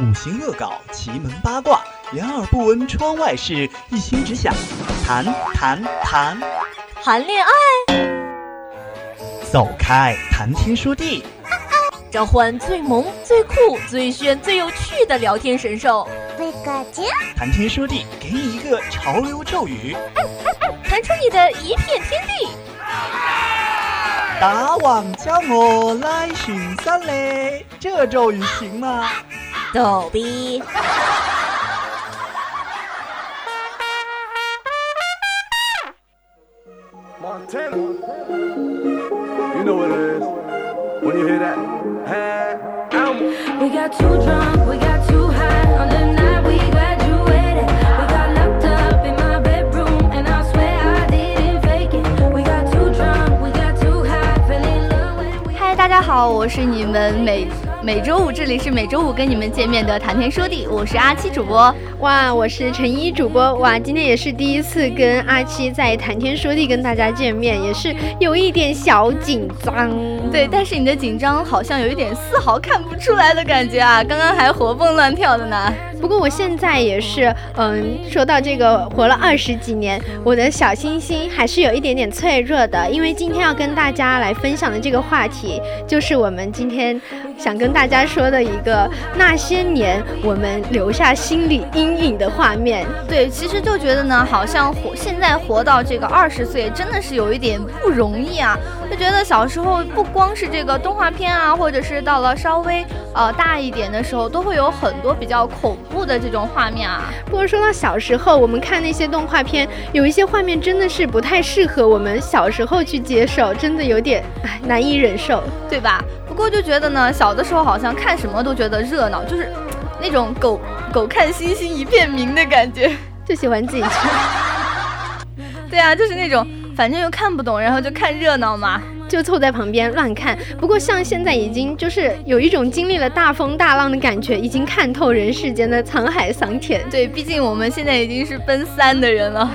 五行恶搞，奇门八卦，两耳不闻窗外事，一心只想谈谈谈谈恋爱。走开，谈天说地，召唤最萌、最酷、最炫、最有趣的聊天神兽。谈天说地，给你一个潮流咒语，弹出你的一片天地。大王叫我来巡山嘞，这咒语行吗？逗逼。嗨，大家好，我是你们每。 每周五，这里是每周五跟你们见面的谈天说地，我是阿七主播。哇，我是陈一主播。哇，今天也是第一次跟阿七在谈天说地跟大家见面，也是有一点小紧张。对，但是你的紧张好像有一点丝毫看不出来的感觉啊，刚刚还活蹦乱跳的呢。不过我现在也是，嗯，说到这个活了二十几年，我的小心心还是有一点点脆弱的，因为今天要跟大家来分享的这个话题，就是我们今天想跟大家说的一个那些年我们留下心理阴影的画面。对，其实就觉得呢，好像活现在活到这个二十岁，真的是有一点不容易啊。就觉得小时候不光是这个动画片啊，或者是到了稍微呃大一点的时候，都会有很多比较恐。部的这种画面啊，不过说到小时候，我们看那些动画片，有一些画面真的是不太适合我们小时候去接受，真的有点唉难以忍受，对吧？不过就觉得呢，小的时候好像看什么都觉得热闹，就是那种狗狗看星星一片明的感觉，就喜欢自己去。对啊，就是那种反正又看不懂，然后就看热闹嘛。就凑在旁边乱看，不过像现在已经就是有一种经历了大风大浪的感觉，已经看透人世间的沧海桑田。对，毕竟我们现在已经是奔三的人了。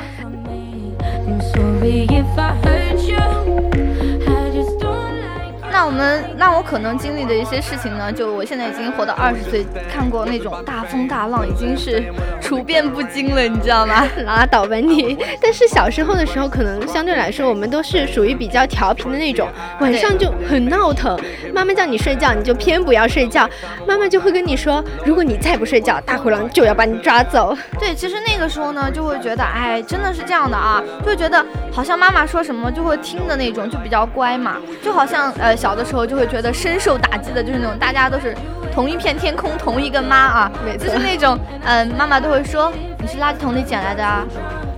那我们，那我可能经历的一些事情呢，就我现在已经活到二十岁，看过那种大风大浪，已经是处变不惊了，你知道吗？拉倒吧你！但是小时候的时候，可能相对来说，我们都是属于比较调皮的那种，晚上就很闹腾，妈妈叫你睡觉，你就偏不要睡觉，妈妈就会跟你说，如果你再不睡觉，大灰狼就要把你抓走。对，其实那个时候呢，就会觉得，哎，真的是这样的啊，就觉得好像妈妈说什么就会听的那种，就比较乖嘛，就好像呃。小的时候就会觉得深受打击的，就是那种大家都是同一片天空，同一个妈啊，就是那种，嗯，妈妈都会说你是垃圾桶里捡来的啊，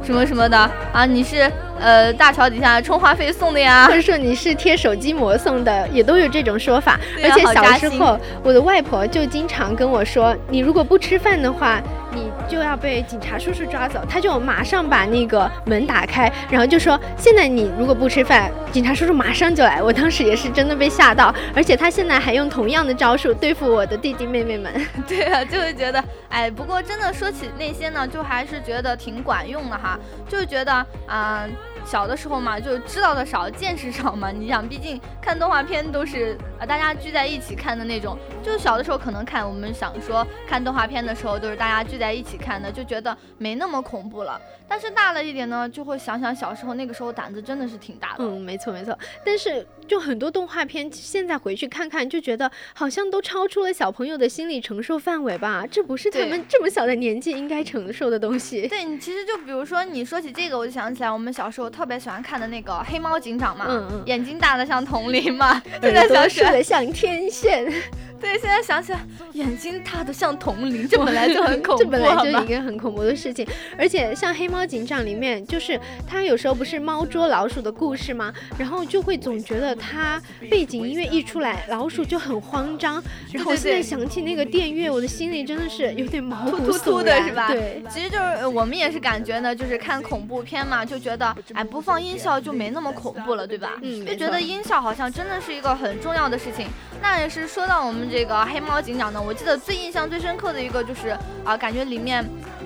什么什么的啊，你是呃大桥底下充话费送的呀，或者说你是贴手机膜送的，也都有这种说法。而且小时候，我的外婆就经常跟我说，你如果不吃饭的话。你就要被警察叔叔抓走，他就马上把那个门打开，然后就说：“现在你如果不吃饭，警察叔叔马上就来。”我当时也是真的被吓到，而且他现在还用同样的招数对付我的弟弟妹妹们。对啊，就会觉得，哎，不过真的说起那些呢，就还是觉得挺管用的哈，就觉得啊。小的时候嘛，就知道的少，见识少嘛。你想，毕竟看动画片都是啊，大家聚在一起看的那种。就是小的时候可能看，我们想说看动画片的时候都是大家聚在一起看的，就觉得没那么恐怖了。但是大了一点呢，就会想想小时候那个时候胆子真的是挺大的。嗯，没错没错。但是就很多动画片现在回去看看，就觉得好像都超出了小朋友的心理承受范围吧？这不是他们这么小的年纪应该承受的东西。对你其实就比如说你说起这个，我就想起来我们小时候。特别喜欢看的那个黑猫警长嘛，嗯嗯，眼睛大的像铜铃嘛，现在想起来像天线。对，现在想起来，眼睛大的像铜铃，这本来就很恐怖，这本来就是一个很恐怖的事情。而且像《黑猫警长》里面，就是他有时候不是猫捉老鼠的故事吗？然后就会总觉得他背景音乐一出来，老鼠就很慌张。然后我现在想起那个电乐，我的心里真的是有点毛突突的，是吧？对，其实就是我们也是感觉呢，就是看恐怖片嘛，就觉得哎，不放音效就没那么恐怖了，对吧？嗯，就觉得音效好像真的是一个很重要的事情。那也是说到我们这个黑猫警长呢，我记得最印象最深刻的一个就是啊，感觉里面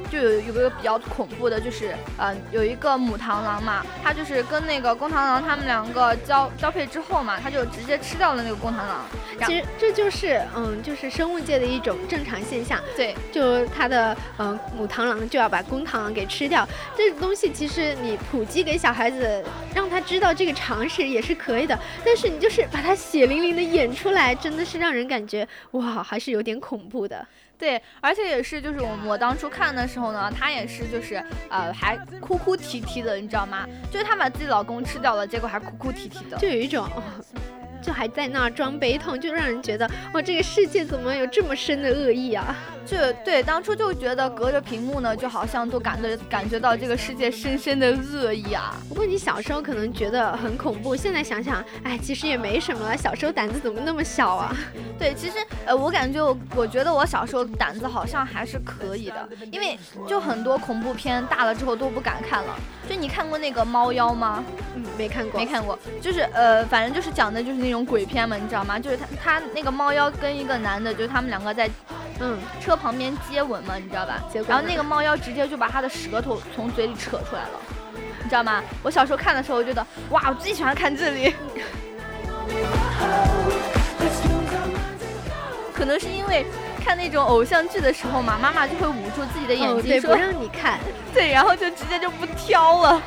就有有个比较恐怖的，就是呃有一个母螳螂嘛，它就是跟那个公螳螂他们两个交交配之后嘛，它就直接吃掉了那个公螳螂。其实这就是嗯，就是生物界的一种正常现象。对，就它的嗯母螳螂就要把公螳螂给吃掉，这个东西其实你普及给小孩子，让他知道这个常识也是可以的。但是你就是把它血淋淋的演出来，真的是让人感觉哇，还是有点恐怖的。对，而且也是，就是我我当初看的时候呢，她也是，就是呃，还哭哭啼啼的，你知道吗？就是她把自己老公吃掉了，结果还哭哭啼啼的，就有一种。就还在那儿装悲痛，就让人觉得哇，这个世界怎么有这么深的恶意啊？就对，当初就觉得隔着屏幕呢，就好像都感觉感觉到这个世界深深的恶意啊。不过你小时候可能觉得很恐怖，现在想想，哎，其实也没什么了。小时候胆子怎么那么小啊？对，其实呃，我感觉我我觉得我小时候胆子好像还是可以的，因为就很多恐怖片大了之后都不敢看了。就你看过那个猫妖吗？嗯，没看过，没看过。就是呃，反正就是讲的就是那种鬼片嘛，你知道吗？就是他他那个猫妖跟一个男的，就是他们两个在嗯车旁边接吻嘛，你知道吧？然后那个猫妖直接就把他的舌头从嘴里扯出来了，你知道吗？我小时候看的时候我觉得哇，我最喜欢看这里。可能是因为看那种偶像剧的时候嘛，妈妈就会捂住自己的眼睛，说不让你看，对，然后就直接就不挑了。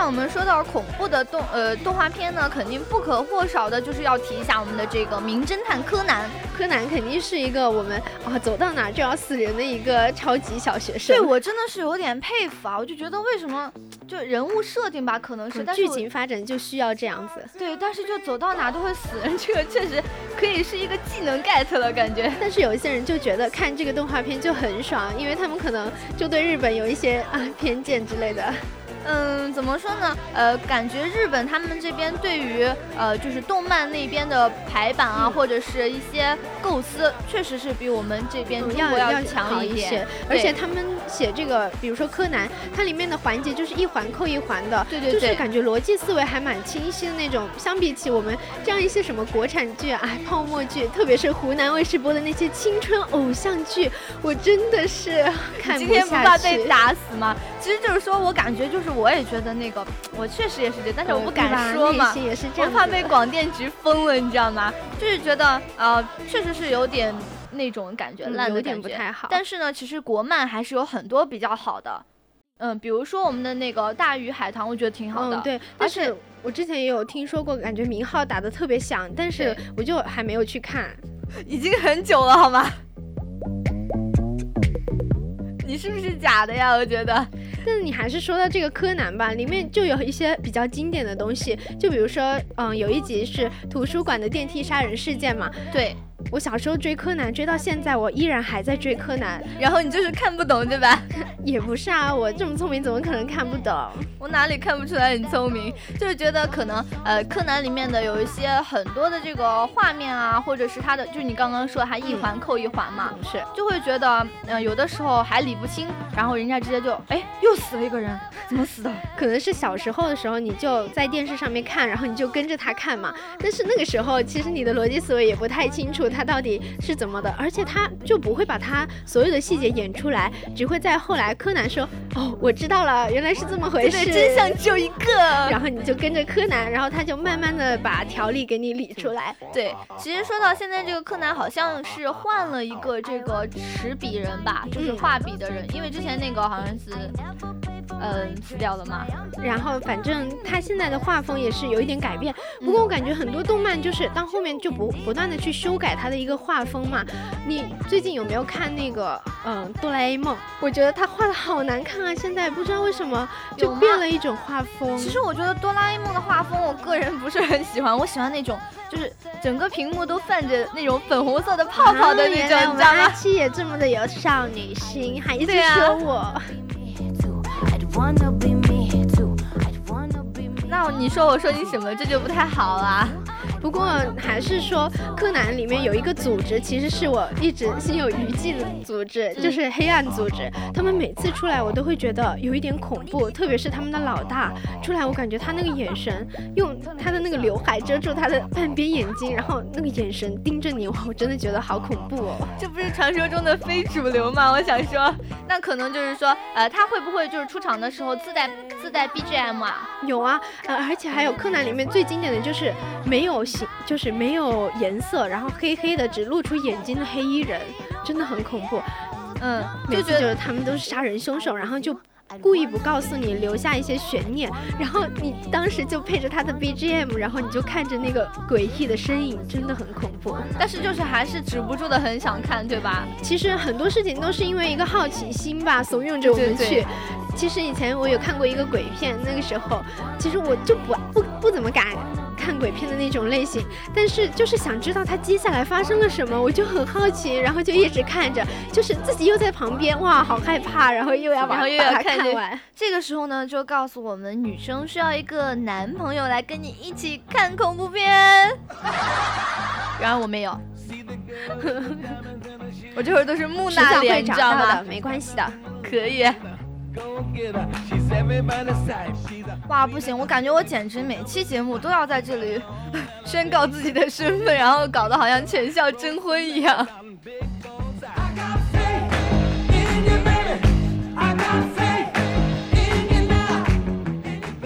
那我们说到恐怖的动呃动画片呢，肯定不可或少的就是要提一下我们的这个名侦探柯南。柯南肯定是一个我们啊走到哪就要死人的一个超级小学生。对我真的是有点佩服啊！我就觉得为什么就人物设定吧，可能是剧情发展就需要这样子。对，但是就走到哪都会死人，这个确实可以是一个技能 get 的感觉。但是有一些人就觉得看这个动画片就很爽，因为他们可能就对日本有一些啊偏见之类的。嗯，怎么说呢？呃，感觉日本他们这边对于呃，就是动漫那边的排版啊，或者是一些构思，确实是比我们这边中国要强一些。而且他们写这个，比如说柯南，它里面的环节就是一环扣一环的，对对对，就是感觉逻辑思维还蛮清晰的那种。相比起我们这样一些什么国产剧啊、泡沫剧，特别是湖南卫视播的那些青春偶像剧，我真的是看不下去。今天不怕被打死吗？其实就是说我感觉就是。我也觉得那个，我确实也是这，但是我不敢说嘛，我怕被广电局封了，你知道吗？就是觉得呃，确实是有点那种感觉烂的感觉，不太好。但是呢，其实国漫还是有很多比较好的，嗯，比如说我们的那个《大鱼海棠》，我觉得挺好的。对，但是我之前也有听说过，感觉名号打的特别响，但是我就还没有去看，已经很久了，好吗？你是不是假的呀？我觉得。但你还是说到这个柯南吧，里面就有一些比较经典的东西，就比如说，嗯，有一集是图书馆的电梯杀人事件嘛，对。我小时候追柯南，追到现在，我依然还在追柯南。然后你就是看不懂，对吧？也不是啊，我这么聪明，怎么可能看不懂？我哪里看不出来你聪明？就是觉得可能，呃，柯南里面的有一些很多的这个画面啊，或者是他的，就是你刚刚说他一环扣一环嘛，是，就会觉得，嗯，有的时候还理不清，然后人家直接就，哎，又死了一个人，怎么死的？可能是小时候的时候你就在电视上面看，然后你就跟着他看嘛。但是那个时候其实你的逻辑思维也不太清楚。他到底是怎么的？而且他就不会把他所有的细节演出来，只会在后来柯南说：“哦，我知道了，原来是这么回事。”真相只有一个。然后你就跟着柯南，然后他就慢慢的把条理给你理出来。对，其实说到现在，这个柯南好像是换了一个这个持笔人吧，就是画笔的人，因为之前那个好像是，嗯，死掉了嘛。然后反正他现在的画风也是有一点改变。不过我感觉很多动漫就是到后面就不不断的去修改。他的一个画风嘛，你最近有没有看那个嗯哆啦 A 梦？我觉得他画的好难看啊，现在不知道为什么就变了一种画风。其实我觉得哆啦 A 梦的画风，我个人不是很喜欢，我喜欢那种就是整个屏幕都泛着那种粉红色的泡泡的那种。我们阿七也这么的有少女心，还一直说我。那你说我说你什么？这就不太好了。不过还是说柯南里面有一个组织，其实是我一直心有余悸的组织，就是黑暗组织。他们每次出来，我都会觉得有一点恐怖，特别是他们的老大出来，我感觉他那个眼神，用他的那个刘海遮住他的半边眼睛，然后那个眼神盯着你，我真的觉得好恐怖哦。这不是传说中的非主流吗？我想说，那可能就是说，呃，他会不会就是出场的时候自带自带 BGM 啊？有啊，呃，而且还有柯南里面最经典的就是没有形，就是没有颜色，然后黑黑的，只露出眼睛的黑衣人，真的很恐怖。嗯，就觉得他们都是杀人凶手，然后就故意不告诉你，留下一些悬念，然后你当时就配着他的 BGM，然后你就看着那个诡异的身影，真的很恐怖。但是就是还是止不住的很想看，对吧？其实很多事情都是因为一个好奇心吧，怂恿着我们去。其实以前我有看过一个鬼片，那个时候其实我就不不不怎么敢看鬼片的那种类型，但是就是想知道他接下来发生了什么，我就很好奇，然后就一直看着，就是自己又在旁边，哇，好害怕，然后又要把又要看完。这个时候呢，就告诉我们女生需要一个男朋友来跟你一起看恐怖片。然而我没有，我这会儿都是木讷脸，知道吗？没关系的，可以。哇，不行！我感觉我简直每期节目都要在这里 宣告自己的身份，然后搞得好像全校征婚一样。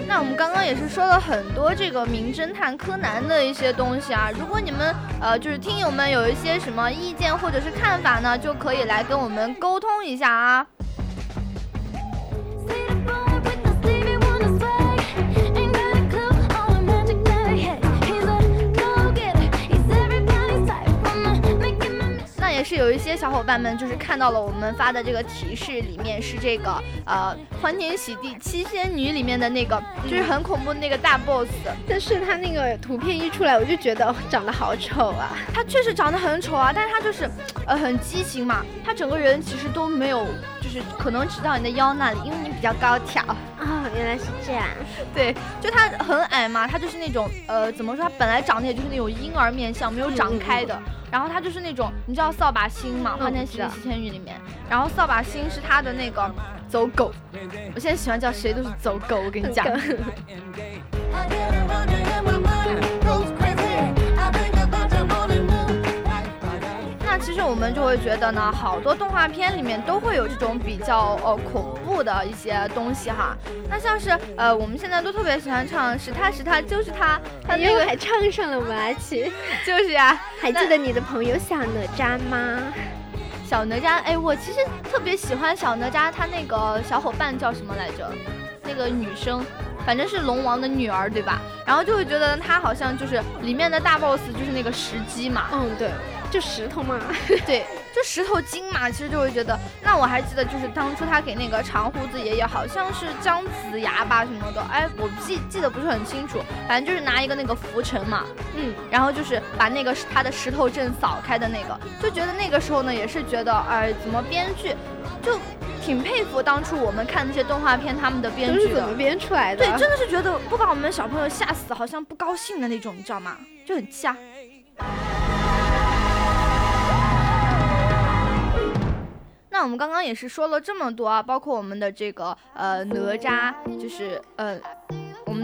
那我们刚刚也是说了很多这个名侦探柯南的一些东西啊，如果你们呃就是听友们有一些什么意见或者是看法呢，就可以来跟我们沟通一下啊。些小伙伴们就是看到了我们发的这个提示，里面是这个呃《欢天喜地七仙女》里面的那个，就是很恐怖的那个大 boss。但是他那个图片一出来，我就觉得长得好丑啊！他确实长得很丑啊，但是他就是呃很畸形嘛，他整个人其实都没有，就是可能只到你的腰那里，因为你比较高挑啊。原来是这样，对，就他很矮嘛，他就是那种呃怎么说，他本来长得也就是那种婴儿面相，没有长开的。然后他就是那种，你知道扫把星吗？《花天喜地七仙女》里面，然后扫把星是他的那个走狗。我现在喜欢叫谁都是走狗，我跟你讲。其实我们就会觉得呢，好多动画片里面都会有这种比较呃恐怖的一些东西哈。那像是呃，我们现在都特别喜欢唱《是他是他就是他》，他那个还唱上了吗？琪，就是呀。还记得你的朋友小哪吒吗？小哪吒，哎，我其实特别喜欢小哪吒，他那个小伙伴叫什么来着？那个女生，反正是龙王的女儿，对吧？然后就会觉得他好像就是里面的大 boss，就是那个石矶嘛。嗯，对。就石头嘛，对，就石头精嘛，其实就会觉得。那我还记得，就是当初他给那个长胡子爷爷，好像是姜子牙吧什么的，哎，我记记得不是很清楚，反正就是拿一个那个浮尘嘛，嗯，然后就是把那个他的石头阵扫开的那个，就觉得那个时候呢，也是觉得，哎，怎么编剧就挺佩服当初我们看那些动画片他们的编剧怎么编出来的？对，真的是觉得不把我们小朋友吓死，好像不高兴的那种，你知道吗？就很吓。那我们刚刚也是说了这么多啊，包括我们的这个呃哪吒，就是呃。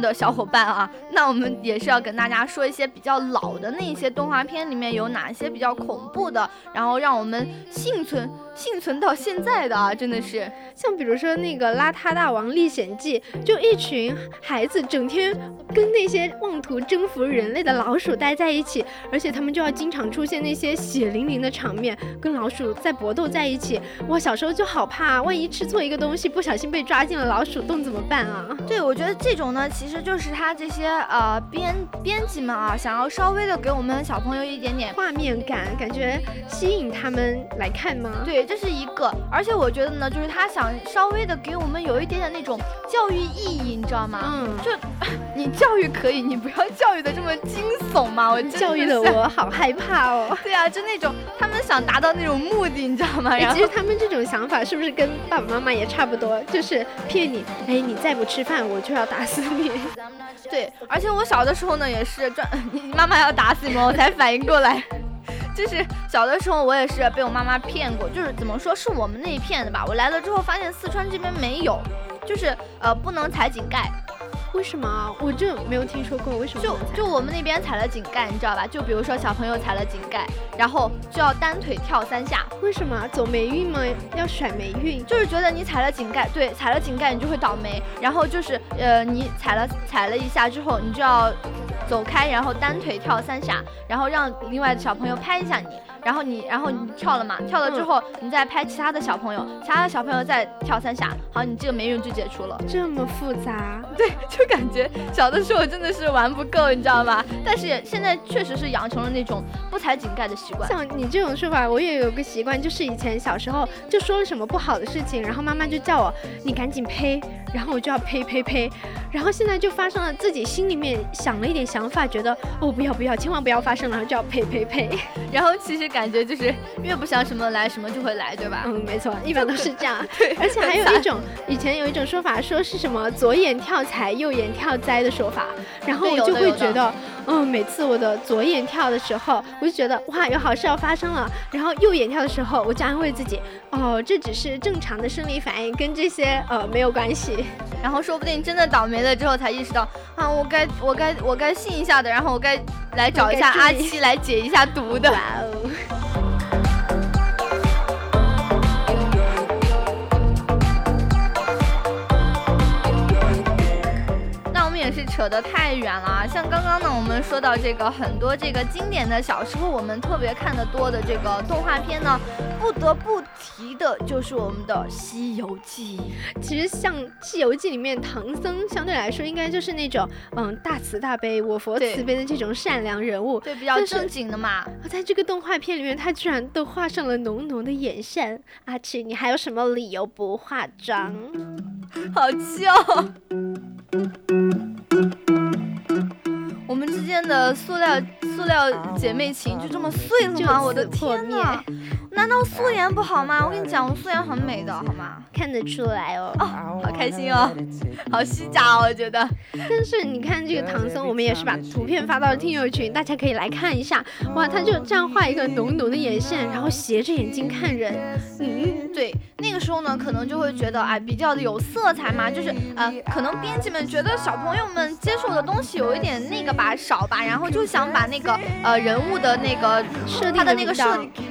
的小伙伴啊，那我们也是要跟大家说一些比较老的那些动画片里面有哪些比较恐怖的，然后让我们幸存幸存到现在的啊，真的是像比如说那个《邋遢大王历险记》，就一群孩子整天跟那些妄图征服人类的老鼠待在一起，而且他们就要经常出现那些血淋淋的场面，跟老鼠在搏斗在一起。我小时候就好怕，万一吃错一个东西，不小心被抓进了老鼠洞怎么办啊？对，我觉得这种呢。其实就是他这些呃编编辑们啊，想要稍微的给我们小朋友一点点画面感，感觉吸引他们来看吗？对，这是一个。而且我觉得呢，就是他想稍微的给我们有一点点那种教育意义，你知道吗？嗯。就 你教育可以，你不要教育的这么惊悚嘛！我教育的我好害怕哦。对啊，就那种他们想达到那种目的，你知道吗？其实他们这种想法是不是跟爸爸妈妈也差不多？就是骗你，哎，你再不吃饭，我就要打死你。对，而且我小的时候呢，也是专，妈妈要打死你们，我才反应过来。就是小的时候，我也是被我妈妈骗过，就是怎么说是我们那一片的吧。我来了之后，发现四川这边没有，就是呃不能踩井盖。为什么？我就没有听说过。为什么？就就我们那边踩了井盖，你知道吧？就比如说小朋友踩了井盖，然后就要单腿跳三下。为什么？走霉运吗？要甩霉运？就是觉得你踩了井盖，对，踩了井盖你就会倒霉。然后就是呃，你踩了踩了一下之后，你就要走开，然后单腿跳三下，然后让另外的小朋友拍一下你。然后你，然后你跳了嘛？跳了之后，你再拍其他的小朋友，其他的小朋友再跳三下，好，你这个霉运就解除了。这么复杂？对，就感觉小的时候真的是玩不够，你知道吗？但是现在确实是养成了那种不踩井盖的习惯。像你这种说法，我也有个习惯，就是以前小时候就说了什么不好的事情，然后妈妈就叫我你赶紧呸，然后我就要呸呸呸，然后现在就发生了，自己心里面想了一点想法，觉得哦不要不要，千万不要发生了，就要呸呸呸，然后其实。感觉就是越不想什么来什么就会来，对吧？嗯，没错，一般都是这样。对，而且还有一种，以前有一种说法，说是什么左眼跳财，右眼跳灾的说法。然后我就会觉得，嗯，每次我的左眼跳的时候，我就觉得哇，有好事要发生了。然后右眼跳的时候，我就安慰自己，哦，这只是正常的生理反应，跟这些呃没有关系。然后说不定真的倒霉了之后，才意识到啊，我该我该我该信一下的，然后我该来找一下阿七来解一下毒的。哇哦。是扯得太远了，像刚刚呢，我们说到这个很多这个经典的小时候我们特别看的多的这个动画片呢，不得不提的就是我们的《西游记》。其实像《西游记》里面唐僧相对来说应该就是那种嗯大慈大悲、我佛慈悲的这种善良人物，对，比较正经的嘛。在这个动画片里面，他居然都画上了浓浓的眼线。阿奇，你还有什么理由不化妆？好气哦！我们之间的塑料塑料姐妹情就这么碎了吗？我的天呐！难道素颜不好吗？我跟你讲，我素颜很美的，好吗？看得出来哦。哦，好开心哦，好虚假哦，我觉得。但是你看这个唐僧，我们也是把图片发到了听友群，大家可以来看一下。哇，他就这样画一个浓浓的眼线，然后斜着眼睛看人。嗯，对，那个时候呢，可能就会觉得哎，比较的有色彩嘛，就是呃，可能编辑们觉得小朋友们接受的东西有一点那个吧，少吧，然后就想把那个呃人物的那个设他的那个设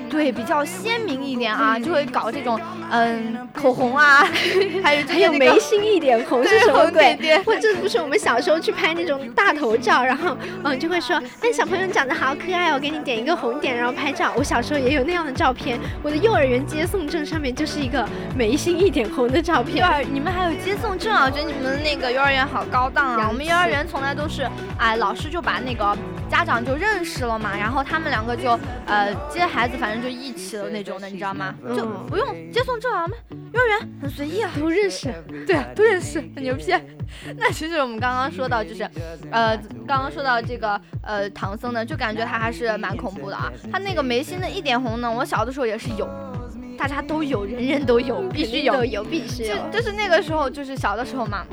对比较。鲜明一点啊，就会搞这种嗯口红啊，还有还有眉心一点红是什么鬼？或这不是我们小时候去拍那种大头照，然后嗯就会说，哎小朋友长得好可爱，哦给你点一个红点，然后拍照。我小时候也有那样的照片，我的幼儿园接送证上面就是一个眉心一点红的照片。幼儿你们还有接送证啊？我觉得你们那个幼儿园好高档啊！我们幼儿园从来都是，哎老师就把那个家长就认识了嘛，然后他们两个就呃接孩子，反正就一起。那种的你知道吗？就不用接送证啊，我们幼儿园很随意啊，都认识，对啊，都认识，很牛批。那其实我们刚刚说到就是，呃，刚刚说到这个呃唐僧呢，就感觉他还是蛮恐怖的啊。他那个眉心的一点红呢，我小的时候也是有，大家都有，人人都有，必须有，有必须有。就就是那个时候，就是小的时候嘛。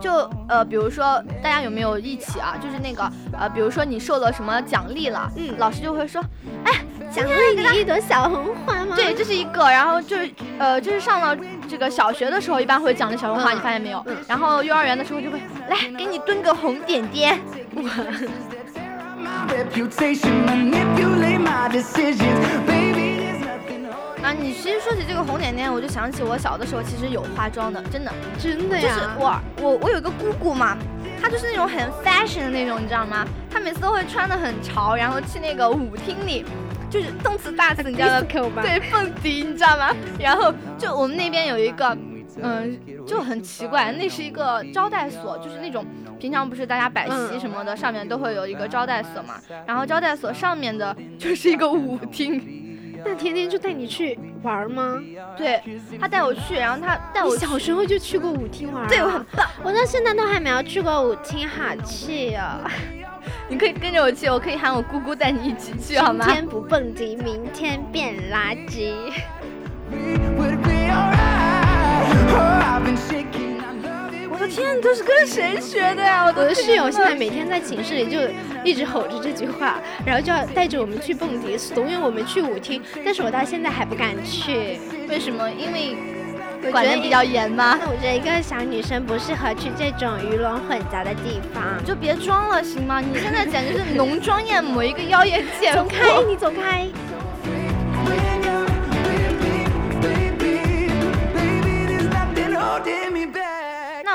就呃，比如说大家有没有一起啊？就是那个呃，比如说你受了什么奖励了，嗯，老师就会说，哎，奖励你一朵小红花吗？对，这是一个。然后就是呃，就是上了这个小学的时候，一般会奖励小红花，你发现没有？然后幼儿园的时候就会来给你蹲个红点点。啊，你其实说起这个红点点，我就想起我小的时候其实有化妆的，真的，真的呀。就是我，我，我有个姑姑嘛，她就是那种很 fashion 的那种，你知道吗？她每次都会穿的很潮，然后去那个舞厅里，就是动词大词，你知道吗？对，蹦迪，你知道吗？然后就我们那边有一个，嗯，就很奇怪，那是一个招待所，就是那种平常不是大家摆席什么的，上面都会有一个招待所嘛，然后招待所上面的就是一个舞厅。那天天就带你去玩吗？对他带我去，然后他带我小时候就去过舞厅玩，对我很棒。我到现在都还没有去过舞厅，好气啊！你可以跟着我去，我可以喊我姑姑带你一起去，好吗？今天不蹦迪，明天变垃圾。我的天，都是跟谁学的呀？我的室友现在每天在寝室里就一直吼着这句话，然后就要带着我们去蹦迪，怂恿我们去舞厅，但是我到现在还不敢去。为什么？因为管得比较严吗？我觉得一个小女生不适合去这种鱼龙混杂的地方，就别装了，行吗？你现在简直是浓妆艳抹，一个妖艳贱货。走开，你走开。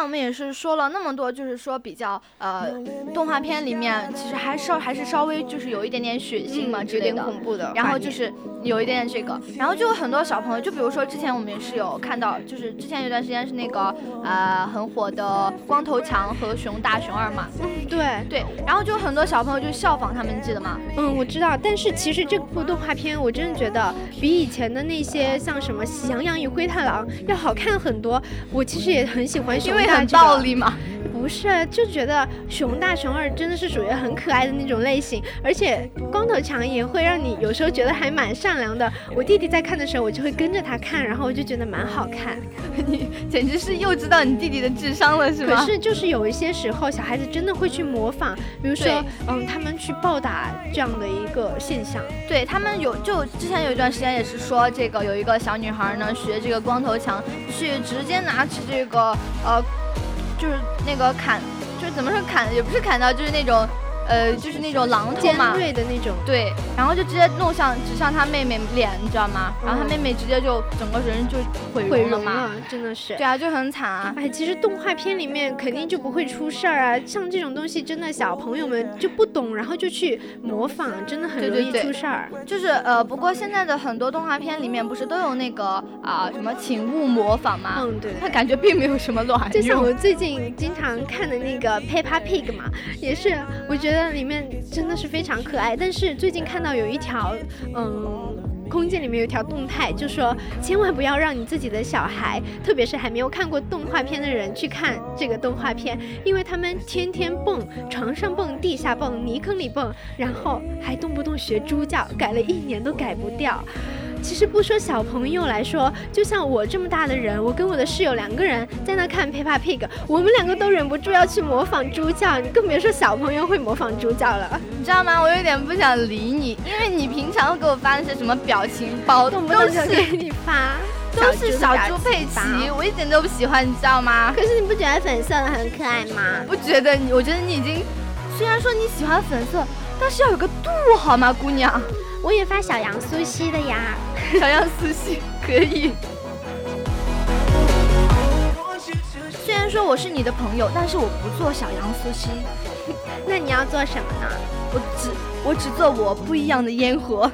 我们也是说了那么多，就是说比较呃，动画片里面其实还稍还是稍微就是有一点点血腥嘛之类的，恐怖的。然后就是有一点点这个，然后就有很多小朋友，就比如说之前我们也是有看到，就是之前有段时间是那个呃很火的光头强和熊大熊二嘛。嗯，对对。然后就很多小朋友就效仿他们，你记得吗？嗯，我知道。但是其实这部动画片我真的觉得比以前的那些像什么《喜羊羊与灰太狼》要好看很多。我其实也很喜欢熊大。道理吗？不是，就觉得熊大熊二真的是属于很可爱的那种类型，而且光头强也会让你有时候觉得还蛮善良的。我弟弟在看的时候，我就会跟着他看，然后我就觉得蛮好看。你简直是又知道你弟弟的智商了，是吗？可是就是有一些时候，小孩子真的会去模仿，比如说，嗯，他们去暴打这样的一个现象。对他们有，就之前有一段时间也是说，这个有一个小女孩呢，学这个光头强，去直接拿起这个，呃。就是那个砍，就是怎么说砍，也不是砍到，就是那种。呃，就是那种榔头嘛，尖锐的那种，对，然后就直接弄向指向他妹妹脸，你知道吗？然后他妹妹直接就整个人就毁毁容了，真的是。对啊，就很惨啊。哎，其实动画片里面肯定就不会出事儿啊，像这种东西真的小朋友们就不懂，然后就去模仿，真的很容易出事儿。就是呃，不过现在的很多动画片里面不是都有那个啊什么请勿模仿吗？嗯，对。他感觉并没有什么卵用。就像我最近经常看的那个 Peppa Pig 嘛，也是，我觉得觉得里面。真的是非常可爱，但是最近看到有一条，嗯，空间里面有一条动态，就说千万不要让你自己的小孩，特别是还没有看过动画片的人去看这个动画片，因为他们天天蹦，床上蹦，地下蹦，泥坑里蹦，然后还动不动学猪叫，改了一年都改不掉。其实不说小朋友来说，就像我这么大的人，我跟我的室友两个人在那看 Peppa Pig，我们两个都忍不住要去模仿猪叫，你更别说小朋友会模仿猪叫了。你知道吗？我有点不想理你，因为你平常给我发那些什么表情包，都是给你发，都是小猪佩奇，我一点都不喜欢，你知道吗？可是你不觉得粉色的很可爱吗？不觉得你，我觉得你已经，虽然说你喜欢粉色，但是要有个度好吗，姑娘？我也发小羊苏西的呀。小羊苏西可以。虽然说我是你的朋友，但是我不做小羊苏西。那你要做什么呢？我只我只做我不一样的烟火。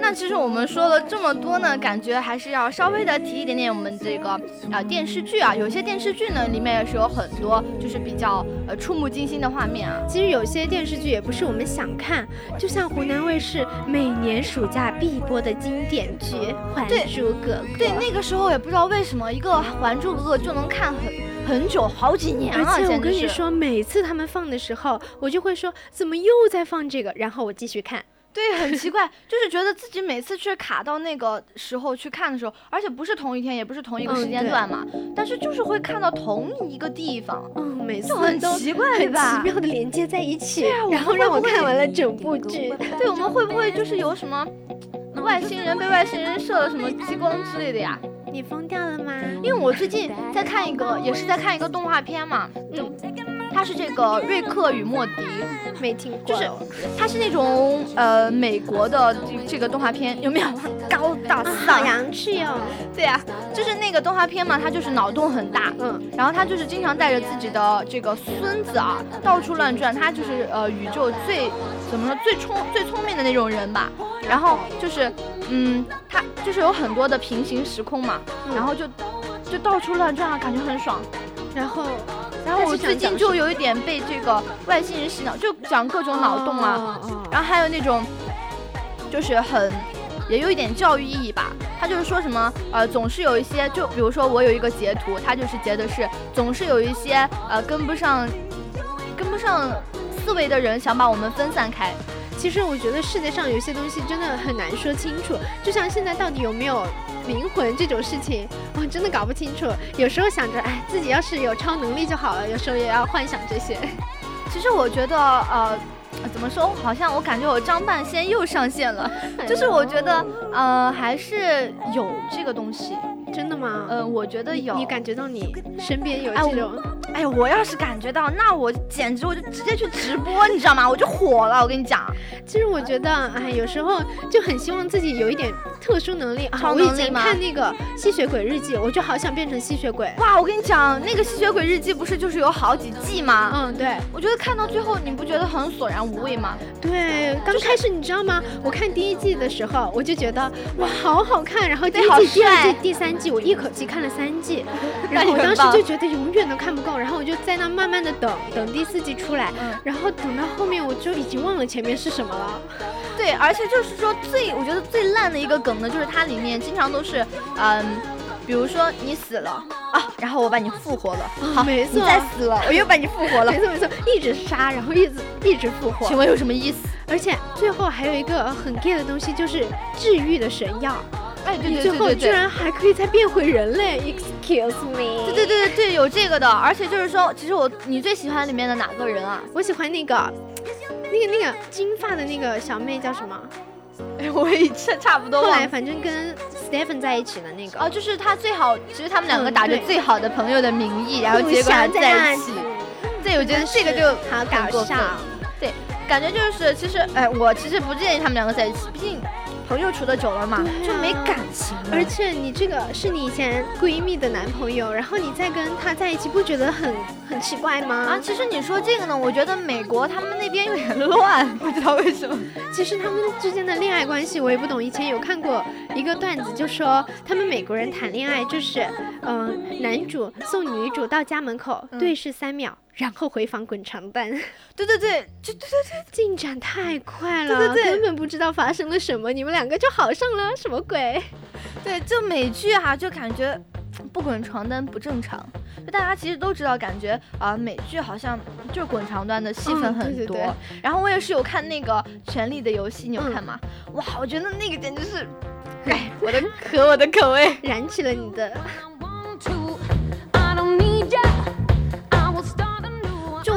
那其实我们说了这么多呢，感觉还是要稍微的提一点点我们这个啊电视剧啊，有些电视剧呢里面也是有很多就是比较呃触目惊心的画面啊。其实有些电视剧也不是我们想看，就像湖南卫视每年暑假必播的经典剧《还珠格格》。对，那个时候也不知道为什么一个《还珠格格》就能看很很久，好几年啊！而且我跟你说，每次他们放的时候，我就会说怎么又在放这个，然后我继续看。对，很奇怪，就是觉得自己每次去卡到那个时候去看的时候，而且不是同一天，也不是同一个时间段嘛，但是就是会看到同一个地方，嗯，每次很奇怪，很奇妙的连接在一起，然后让我看完了整部剧。对，我们会不会就是有什么外星人被外星人射了什么激光之类的呀？你疯掉了吗？因为我最近在看一个，也是在看一个动画片嘛，嗯。它是这个瑞克与莫迪，没听过，就是他是那种呃美国的这个动画片，有没有？高大好洋气哦。对呀，就是那个动画片嘛，他就是脑洞很大，嗯，然后他就是经常带着自己的这个孙子啊到处乱转，他就是呃宇宙最怎么说最聪最聪明的那种人吧。然后就是嗯，他就是有很多的平行时空嘛，然后就就到处乱转啊，感觉很爽。然后。然后我最近就有一点被这个外星人洗脑，就讲各种脑洞啊，然后还有那种，就是很，也有一点教育意义吧。他就是说什么，呃，总是有一些，就比如说我有一个截图，他就是截的是，总是有一些呃跟不上，跟不上思维的人想把我们分散开。其实我觉得世界上有些东西真的很难说清楚，就像现在到底有没有灵魂这种事情，我真的搞不清楚。有时候想着，哎，自己要是有超能力就好了，有时候也要幻想这些。其实我觉得，呃。怎么说？好像我感觉我张半仙又上线了，就是我觉得，呃，还是有这个东西。真的吗？嗯，我觉得有。你感觉到你身边有这种？哎哎呀，我要是感觉到，那我简直我就直接去直播，你知道吗？我就火了。我跟你讲，其实我觉得，哎，有时候就很希望自己有一点特殊能力啊。我以前看那个吸血鬼日记，我就好想变成吸血鬼。哇，我跟你讲，那个吸血鬼日记不是就是有好几季吗？嗯，对。我觉得看到最后，你不觉得很索然无味吗？对，刚开始你知道吗？我看第一季的时候，我就觉得哇，好好看。然后第一季、第二季、第三季。我一口气看了三季，然后我当时就觉得永远都看不够，然后我就在那慢慢的等等第四季出来，然后等到后面我就已经忘了前面是什么了。对，而且就是说最我觉得最烂的一个梗呢，就是它里面经常都是，嗯，比如说你死了啊，然后我把你复活了，好，没错，你再死了，我又把你复活了，没错没错，一直杀，然后一直一直复活，请问有什么意思？而且最后还有一个很 gay 的东西，就是治愈的神药。哎，对对对对，居然还可以再变回人类！Excuse me。对对对对对，有这个的，而且就是说，其实我你最喜欢里面的哪个人啊？我喜欢那个，那个那个金发的那个小妹叫什么？哎，我也差差不多。后来反正跟 Stephen 在一起的那个。哦，就是他最好，其实他们两个打着最好的朋友的名义，然后结果还在一起。对，我觉得这个就很搞笑。对，感觉就是，其实，哎，我其实不建议他们两个在一起，毕竟。朋友处的久了嘛，就没感情。而且你这个是你以前闺蜜的男朋友，然后你再跟他在一起，不觉得很很奇怪吗？啊，其实你说这个呢，我觉得美国他们那边有点乱，不知道为什么。其实他们之间的恋爱关系我也不懂。以前有看过一个段子，就说他们美国人谈恋爱就是，嗯，男主送女主到家门口对视三秒。然后回房滚床单，对对对，就对对对，进展太快了，根本不知道发生了什么，你们两个就好上了，什么鬼？对，就美剧哈，就感觉不滚床单不正常。就大家其实都知道，感觉啊，美剧好像就是滚床单的戏份很多。然后我也是有看那个《权力的游戏》，你有看吗？哇，我觉得那个简直是，哎，我的和我的口味，燃起了你的。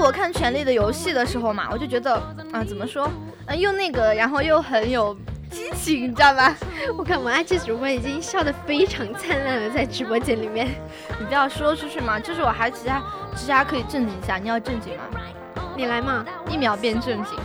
我看《权力的游戏》的时候嘛，我就觉得啊，怎么说，嗯，又那个，然后又很有激情，你知道吧？我看我们 IG 主播已经笑得非常灿烂了，在直播间里面。你不要说出去嘛，就是我还其他其他可以正经一下，你要正经吗？你来嘛，一秒变正经。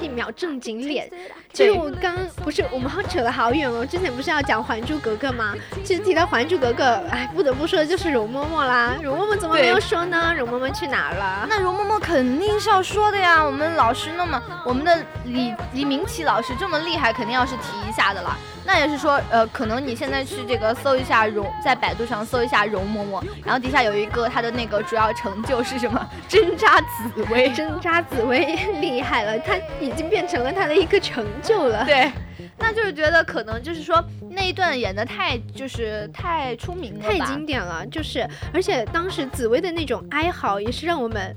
一秒正经脸，其实我刚不是我们好扯了好远哦。之前不是要讲《还珠格格》吗？其实提到《还珠格格》，哎，不得不说的就是容嬷嬷啦。容嬷嬷怎么没有说呢？容嬷嬷去哪了？那容嬷嬷肯定是要说的呀。我们老师那么，我们的李李明启老师这么厉害，肯定要是提一下的啦。那也是说，呃，可能你现在去这个搜一下容，在百度上搜一下容嬷嬷，然后底下有一个她的那个主要成就是什么？针扎紫薇，针扎紫薇厉害了，她已经变成了他的一个成就了。对，那就是觉得可能就是说那一段演的太就是太出名了，太经典了，就是而且当时紫薇的那种哀嚎也是让我们。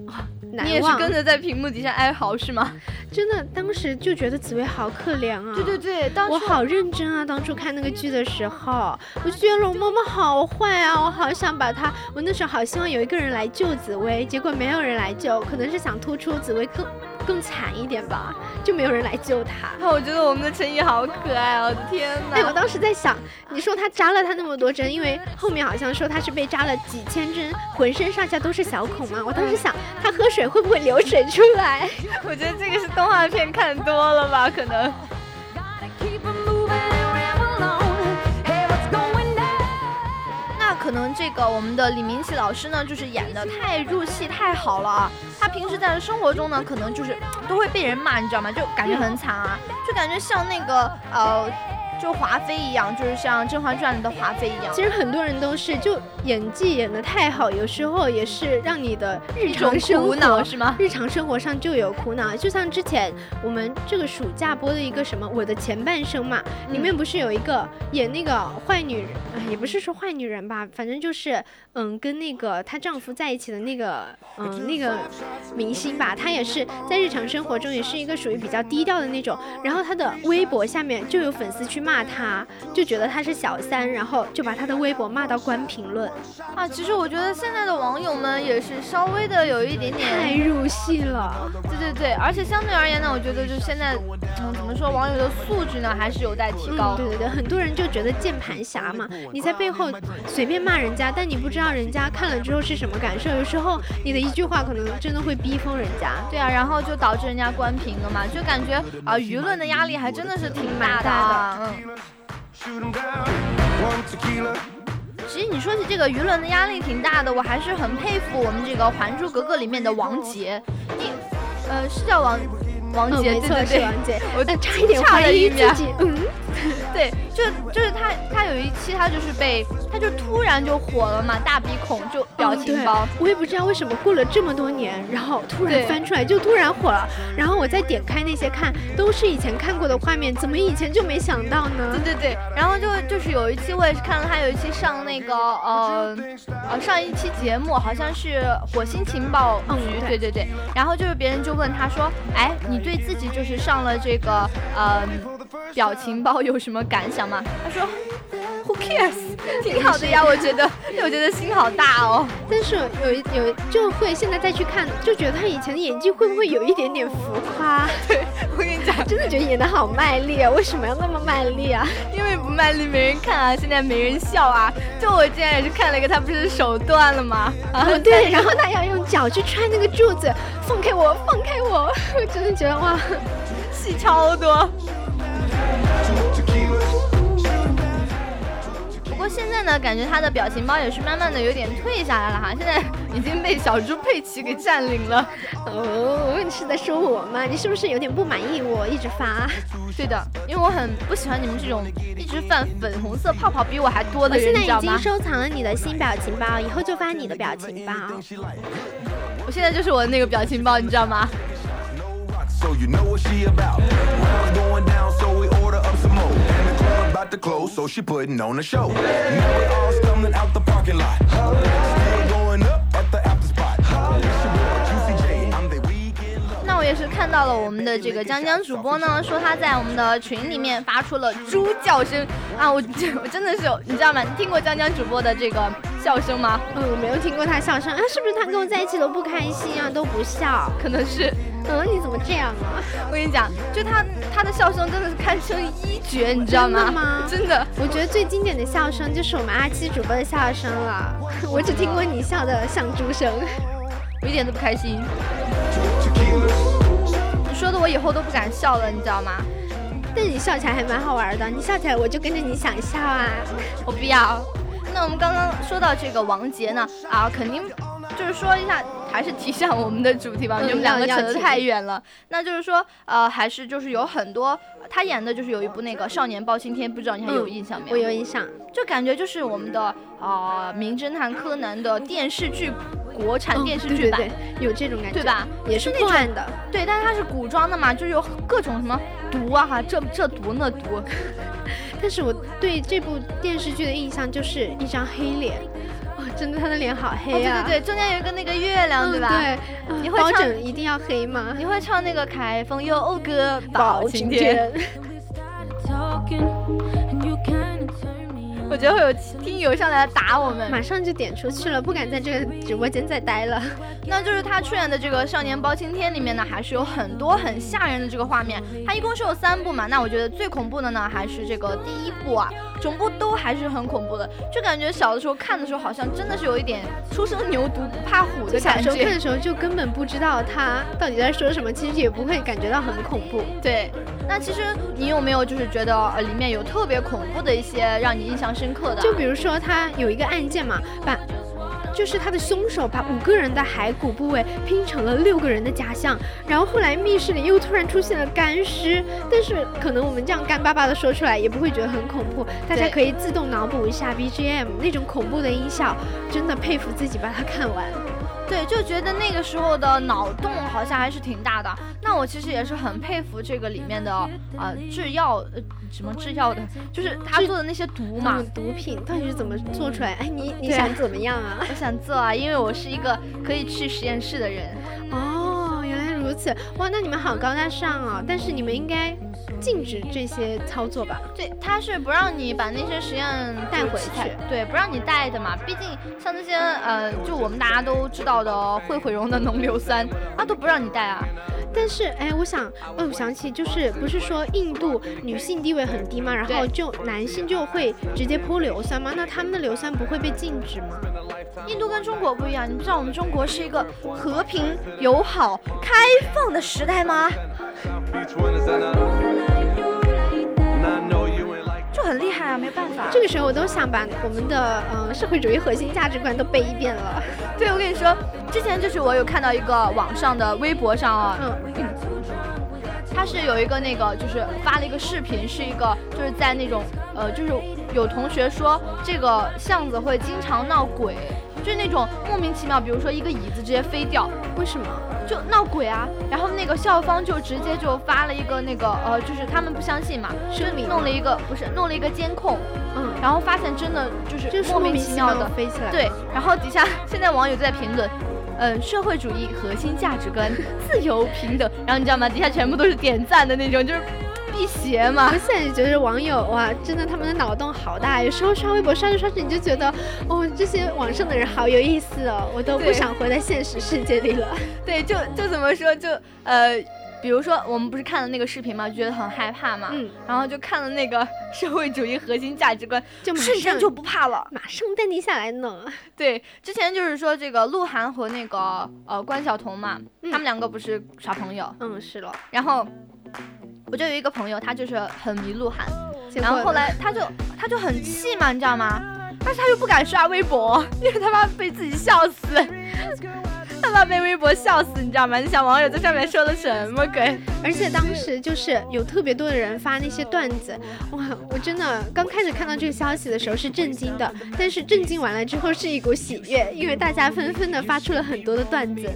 你也是跟着在屏幕底下哀嚎是吗？真的，当时就觉得紫薇好可怜啊。对对对，当我好认真啊！当初看那个剧的时候，我就觉得容嬷嬷好坏啊！我好想把她，我那时候好希望有一个人来救紫薇，结果没有人来救，可能是想突出紫薇更。更惨一点吧，就没有人来救他。我觉得我们的陈怡好可爱哦，天哪！哎，我当时在想，你说他扎了他那么多针，因为后面好像说他是被扎了几千针，浑身上下都是小孔嘛。我当时想，他喝水会不会流水出来？我觉得这个是动画片看多了吧，可能。可能这个我们的李明启老师呢，就是演的太入戏太好了啊。他平时在生活中呢，可能就是都会被人骂，你知道吗？就感觉很惨啊，就感觉像那个呃就华妃一样，就是像《甄嬛传》里的华妃一样。其实很多人都是，就演技演得太好，有时候也是让你的日常生活是吗？日常生活上就有苦恼。就像之前我们这个暑假播的一个什么《我的前半生》嘛，里面不是有一个演那个坏女人，也不是说坏女人吧，反正就是嗯，跟那个她丈夫在一起的那个嗯那个明星吧，她也是在日常生活中也是一个属于比较低调的那种。然后她的微博下面就有粉丝去骂他，就觉得他是小三，然后就把他的微博骂到关评论啊。其实我觉得现在的网友们也是稍微的有一点点太入戏了。对对对，而且相对而言呢，我觉得就现在嗯怎么说，网友的素质呢还是有待提高。对对对，很多人就觉得键盘侠嘛，你在背后随便骂人家，但你不知道人家看了之后是什么感受。有时候你的一句话可能真的会逼疯人家。对啊，然后就导致人家关屏了嘛，就感觉啊舆论的压力还真的是挺大的。嗯。其实你说起这个舆论的压力挺大的，我还是很佩服我们这个《还珠格格》里面的王杰，你呃是叫王王杰对对对，王杰，我差一点怀疑自己，嗯。对，就就是他，他有一期他就是被，他就突然就火了嘛，大鼻孔就表情包，我也不知道为什么过了这么多年，然后突然翻出来就突然火了，然后我再点开那些看，都是以前看过的画面，怎么以前就没想到呢？对对对，然后就就是有一期我也是看到他有一期上那个呃呃上一期节目，好像是火星情报局，对对对，然后就是别人就问他说，哎，你对自己就是上了这个呃。表情包有什么感想吗？他说，Who cares？挺好的呀，我觉得，我觉得心好大哦。但是有一有就会现在再去看，就觉得他以前的演技会不会有一点点浮夸？对我跟你讲，真的觉得演的好卖力啊！为什么要那么卖力啊？因为不卖力没人看啊，现在没人笑啊。就我今天也是看了一个，他不是手断了吗？啊，对，然后他要用脚去踹那个柱子，放开我，放开我！我真的觉得哇，戏超多。过现在呢，感觉他的表情包也是慢慢的有点退下来了哈，现在已经被小猪佩奇给占领了。哦，你是在说我吗？你是不是有点不满意我一直发？对的，因为我很不喜欢你们这种一直放粉红色泡泡比我还多的人，我现在已经收藏了你的新表情包，以后就发你的表情包。我现在就是我的那个表情包，你知道吗？那我也是看到了我们的这个江江主播呢，说他在我们的群里面发出了猪叫声啊！我我真的是，你知道吗？你听过江江主播的这个笑声吗？嗯，我没有听过他笑声啊，是不是他跟我在一起都不开心啊，都不笑？可能是。嗯，你怎么这样啊？我跟你讲，就他他的笑声真的是堪称一绝，你知道吗？真的吗？真的，我觉得最经典的笑声就是我们阿七主播的笑声了。我只听过你笑的像猪声，我一点都不开心。你说的我以后都不敢笑了，你知道吗？但你笑起来还蛮好玩的，你笑起来我就跟着你想笑啊。我不要。那我们刚刚说到这个王杰呢，啊，肯定就是说一下。还是提上我们的主题吧，你们两个扯得太远了。那就是说，呃，还是就是有很多他演的，就是有一部那个《少年包青天》，不知道你还有印象没有？我有印象，就感觉就是我们的啊《名侦探柯南》的电视剧，国产电视剧版，有这种感觉，对吧？也是破案的，对，但是它是古装的嘛，就是有各种什么毒啊哈，这这毒那毒。但是我对这部电视剧的印象就是一张黑脸。真的，他的脸好黑啊！对对对，中间有一个那个月亮，对吧？对，你会唱一定要黑吗？你会唱那个开封有个包青天。我觉得会有听友上来打我们，马上就点出去了，不敢在这个直播间再待了。那就是他出演的这个《少年包青天》里面呢，还是有很多很吓人的这个画面。他一共是有三部嘛，那我觉得最恐怖的呢，还是这个第一部啊，整部都还是很恐怖的，就感觉小的时候看的时候，好像真的是有一点初生牛犊不怕虎的感觉。小时候看的时候就根本不知道他到底在说什么，其实也不会感觉到很恐怖。对，那其实你有没有就是觉得呃里面有特别恐怖的一些让你印象？深刻的，就比如说他有一个案件嘛，把就是他的凶手把五个人的骸骨部位拼成了六个人的假象，然后后来密室里又突然出现了干尸，但是可能我们这样干巴巴的说出来也不会觉得很恐怖，大家可以自动脑补一下 BGM 那种恐怖的音效，真的佩服自己把它看完。对，就觉得那个时候的脑洞好像还是挺大的。那我其实也是很佩服这个里面的呃制药呃什么制药的，就是他做的那些毒嘛，毒品到底是怎么做出来？哎，你你想怎么样啊？我想做啊，因为我是一个可以去实验室的人。哦，原来如此，哇，那你们好高大上啊！但是你们应该。禁止这些操作吧？对，他是不让你把那些实验带回去，对，不让你带的嘛。毕竟像那些呃，就我们大家都知道的会毁容的浓硫酸，啊，都不让你带啊。但是，哎，我想，哦，我想起，就是不是说印度女性地位很低吗？然后就男性就会直接泼硫酸吗？那他们的硫酸不会被禁止吗？印度跟中国不一样，你知道我们中国是一个和平、友好、开放的时代吗？就很厉害啊，没办法。这个时候我都想把我们的嗯社会主义核心价值观都背一遍了。对，我跟你说，之前就是我有看到一个网上的微博上啊，嗯，他是有一个那个就是发了一个视频，是一个就是在那种呃就是有同学说这个巷子会经常闹鬼。就是那种莫名其妙，比如说一个椅子直接飞掉，为什么？就闹鬼啊！然后那个校方就直接就发了一个那个呃，就是他们不相信嘛，就弄了一个不是弄了一个监控，嗯，然后发现真的就是莫名其妙的飞起来，对，然后底下现在网友在评论，嗯，社会主义核心价值观，自由平等，然后你知道吗？底下全部都是点赞的那种，就是。辟邪嘛！我现在就觉得网友哇，真的他们的脑洞好大。有时候刷微博刷着刷着，你就觉得哦，这些网上的人好有意思哦，我都不想活在现实世界里了。对，就就怎么说，就呃，比如说我们不是看了那个视频嘛，就觉得很害怕嘛，嗯，然后就看了那个社会主义核心价值观，就瞬间就不怕了，马上淡定下来呢。对，之前就是说这个鹿晗和那个呃关晓彤嘛，他们两个不是耍朋友，嗯，是了，然后。我就有一个朋友，他就是很迷鹿晗，然后后来他就他就很气嘛，你知道吗？但是他又不敢刷微博，因为他怕被自己笑死。他怕被微博笑死，你知道吗？你想网友在上面说的什么鬼？而且当时就是有特别多的人发那些段子，哇！我真的刚开始看到这个消息的时候是震惊的，但是震惊完了之后是一股喜悦，因为大家纷纷的发出了很多的段子。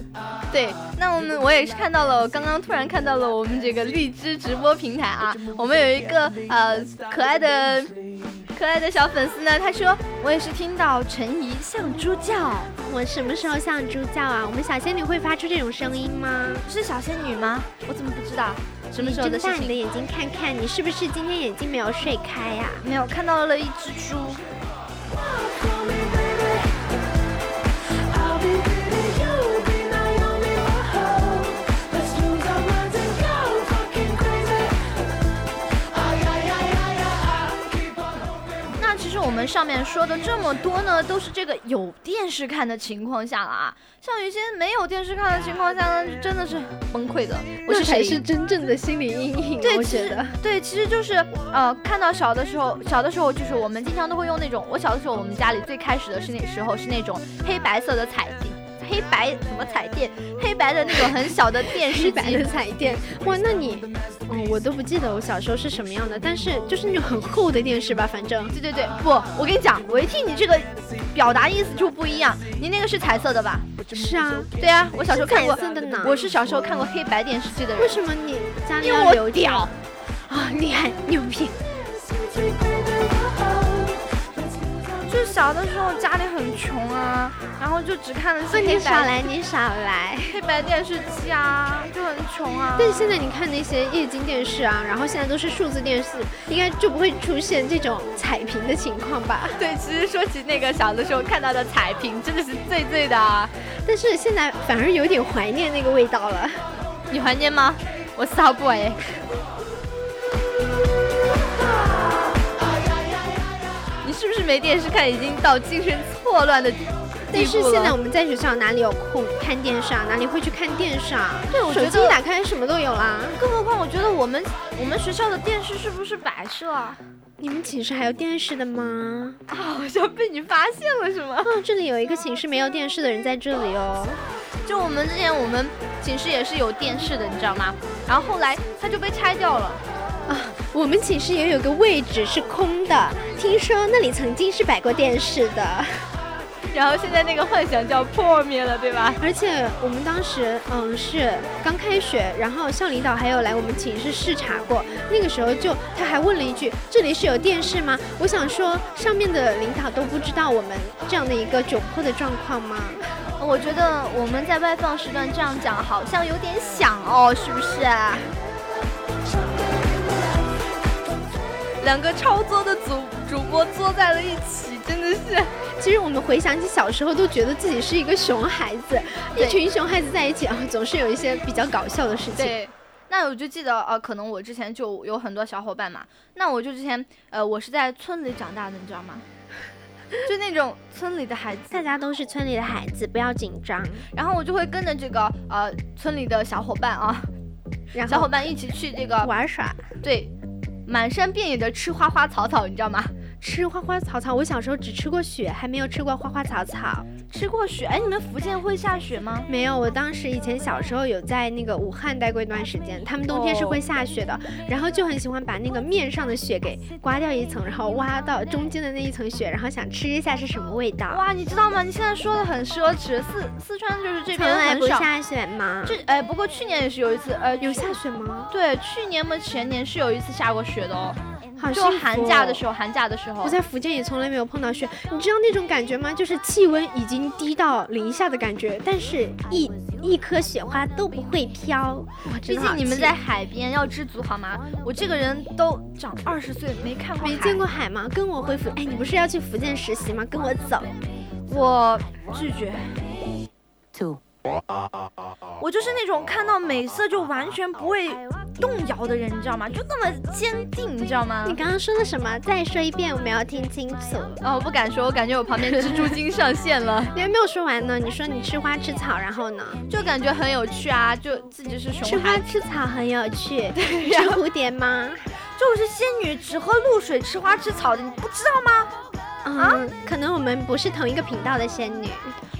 对，那我们我也是看到了，我刚刚突然看到了我们这个荔枝直播平台啊，我们有一个呃可爱的。可爱的小粉丝呢？他说：“我也是听到陈怡像猪叫，我什么时候像猪叫啊？我们小仙女会发出这种声音吗？是小仙女吗？我怎么不知道？什么时候的事情？睁大你的眼睛看看，你是不是今天眼睛没有睡开呀？没有，看到了一只猪。”们上面说的这么多呢，都是这个有电视看的情况下了啊。像有些没有电视看的情况下呢，真的是崩溃的。这才是真正的心理阴影。对，我觉得对，其实就是呃，看到小的时候，小的时候就是我们经常都会用那种。我小的时候，我们家里最开始的是那时候是那种黑白色的彩电。黑白什么彩电，黑白的那种很小的 电视机的彩电，哇，那你，哦，我都不记得我小时候是什么样的，但是就是那种很厚的电视吧，反正。对对对，不，我跟你讲，我一听你这个表达意思就不一样，你那个是彩色的吧？是啊，对啊，我小时候看过。色的呢？我是小时候看过黑白电视剧的人。为什么你家里要留屌？啊，厉害，牛逼！就小的时候家里很穷啊，然后就只看的是黑白。你少来，你少来，黑白电视机啊，就很穷啊。但是现在你看那些液晶电视啊，然后现在都是数字电视，应该就不会出现这种彩屏的情况吧？对，其实说起那个小的时候看到的彩屏，真的是最最的啊。但是现在反而有点怀念那个味道了。你怀念吗？我丝毫不哎。是不是没电视看，已经到精神错乱的地步但是现在我们在学校哪里有空看电视啊？哪里会去看电视啊？对，我觉得手机一打开什么都有啦。更何况，我觉得我们我们学校的电视是不是摆设啊？你们寝室还有电视的吗？啊，好像被你发现了是吗？啊，这里有一个寝室没有电视的人在这里哦。就我们之前我们寝室也是有电视的，你知道吗？然后后来它就被拆掉了。啊，我们寝室也有个位置是空的，听说那里曾经是摆过电视的。然后现在那个幻想就要破灭了，对吧？而且我们当时，嗯，是刚开学，然后校领导还有来我们寝室视察过。那个时候就他还问了一句：“这里是有电视吗？”我想说，上面的领导都不知道我们这样的一个窘迫的状况吗？我觉得我们在外放时段这样讲好像有点响哦，是不是？两个超作的主主播坐在了一起，真的是。其实我们回想起小时候，都觉得自己是一个熊孩子，一群熊孩子在一起啊，总是有一些比较搞笑的事情。对，那我就记得呃，可能我之前就有很多小伙伴嘛，那我就之前呃，我是在村里长大的，你知道吗？就那种村里的孩子，大家都是村里的孩子，不要紧张。然后我就会跟着这个呃村里的小伙伴啊，小伙伴一起去这个玩耍，对，满山遍野的吃花花草草，你知道吗？吃花花草草，我小时候只吃过雪，还没有吃过花花草草。吃过雪？哎，你们福建会下雪吗？没有，我当时以前小时候有在那个武汉待过一段时间，他们冬天是会下雪的，然后就很喜欢把那个面上的雪给刮掉一层，然后挖到中间的那一层雪，然后想吃一下是什么味道。哇，你知道吗？你现在说的很奢侈。四四川就是这边从来不下雪吗？这哎，不过去年也是有一次，呃，有下雪吗？对，去年嘛前年是有一次下过雪的哦。就寒假的时候，寒假的时候，我在福建也从来没有碰到雪。你知道那种感觉吗？就是气温已经低到零下的感觉，但是一一颗雪花都不会飘。毕竟你们在海边，要知足好吗？我这个人都长二十岁没看过没见过海吗？跟我回福，哎，你不是要去福建实习吗？跟我走。我拒绝。Two。我就是那种看到美色就完全不会动摇的人，你知道吗？就那么坚定，你知道吗？你刚刚说的什么？再说一遍，我们要听清楚。哦，我不敢说，我感觉我旁边蜘蛛精上线了。你还没有说完呢。你说你吃花吃草，然后呢？就感觉很有趣啊，就自己是熊。吃花吃草很有趣。吃蝴蝶吗？就我是仙女，只喝露水，吃花吃草的，你不知道吗？啊，可能我们不是同一个频道的仙女。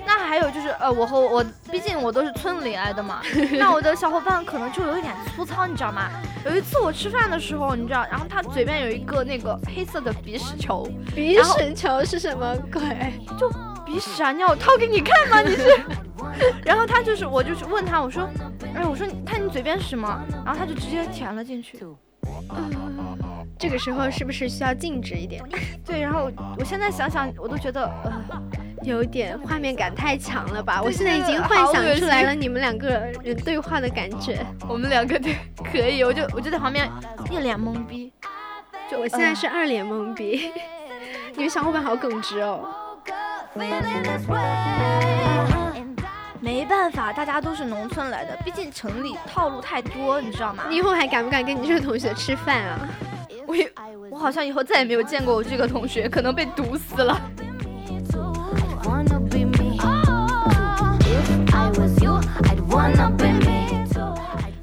那还有就是，呃，我和我，毕竟我都是村里来的嘛。那我的小伙伴可能就有一点粗糙，你知道吗？有一次我吃饭的时候，你知道，然后他嘴边有一个那个黑色的鼻屎球。鼻屎球是什么鬼？就鼻屎啊！你要我掏给你看吗？你是？然后他就是，我就是问他，我说，哎，我说，看你嘴边是什么？然后他就直接填了进去。这个时候是不是需要静止一点？对，然后我现在想想，我都觉得呃，有点画面感太强了吧？我现在已经幻想出来了你们两个人对话的感觉。我们两个对可以，我就我就在旁边一脸懵逼。就我现在是二脸懵逼，你们小伙伴好耿直哦。没办法，大家都是农村来的，毕竟城里套路太多，你知道吗？你以后还敢不敢跟你这个同学吃饭啊？我我好像以后再也没有见过我这个同学，可能被毒死了。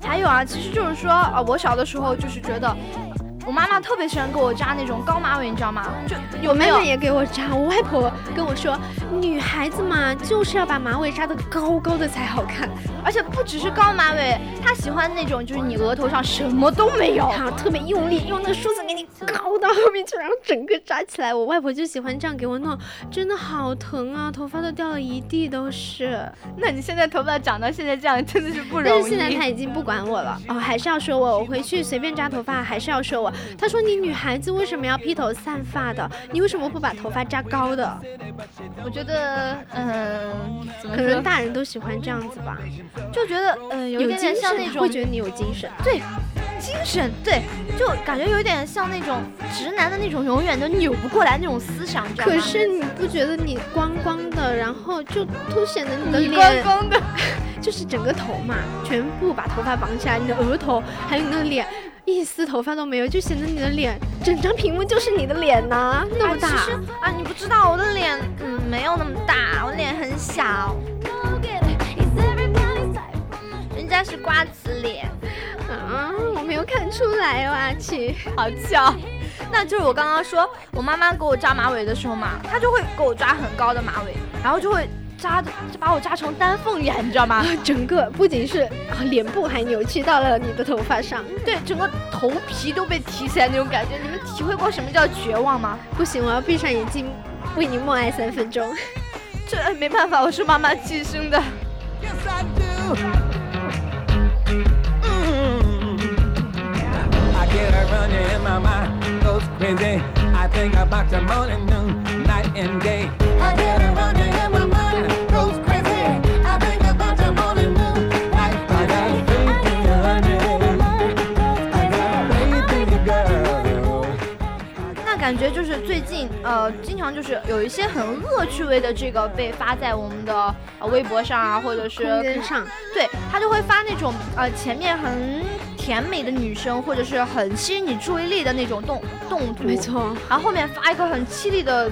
还有啊，其实就是说啊，我小的时候就是觉得。我妈妈特别喜欢给我扎那种高马尾，你知道吗？就有没有也给我扎？我外婆跟我说，女孩子嘛，就是要把马尾扎得高高的才好看，而且不只是高马尾，她喜欢那种就是你额头上什么都没有，她特别用力用那个梳子给你高到后面去，然后整个扎起来。我外婆就喜欢这样给我弄，真的好疼啊，头发都掉了一地都是。那你现在头发长到现在这样，真的是不容易。但是现在她已经不管我了，哦，还是要说我，我回去随便扎头发还是要说我。他说：“你女孩子为什么要披头散发的？你为什么不把头发扎高的？”我觉得，嗯，可能大人都喜欢这样子吧，就觉得，嗯，有点点像那种，会觉得你有精神。对，精神，对，就感觉有点像那种直男的那种永远都扭不过来那种思想，可是你不觉得你光光的，然后就凸显的你的脸，光光的，就是整个头嘛，全部把头发绑起来，你的额头还有你的脸。一丝头发都没有，就显得你的脸，整张屏幕就是你的脸呐，那么大。啊，你不知道我的脸，嗯，没有那么大，我脸很小。人家是瓜子脸，啊，我没有看出来哦，阿奇，好巧。那就是我刚刚说我妈妈给我扎马尾的时候嘛，她就会给我扎很高的马尾，然后就会扎的就把我扎成丹凤眼，你知道吗？整个不仅是脸部还扭曲到了你的头发上，对，整个头皮都被提起来那种感觉。你们体会过什么叫绝望吗？不行，我要闭上眼睛为你默哀三分钟。这没办法，我是妈妈亲生的。感呃，经常就是有一些很恶趣味的这个被发在我们的微博上啊，或者是上，对他就会发那种呃前面很甜美的女生，或者是很吸引你注意力的那种动动图，没错，然后后面发一个很凄厉的，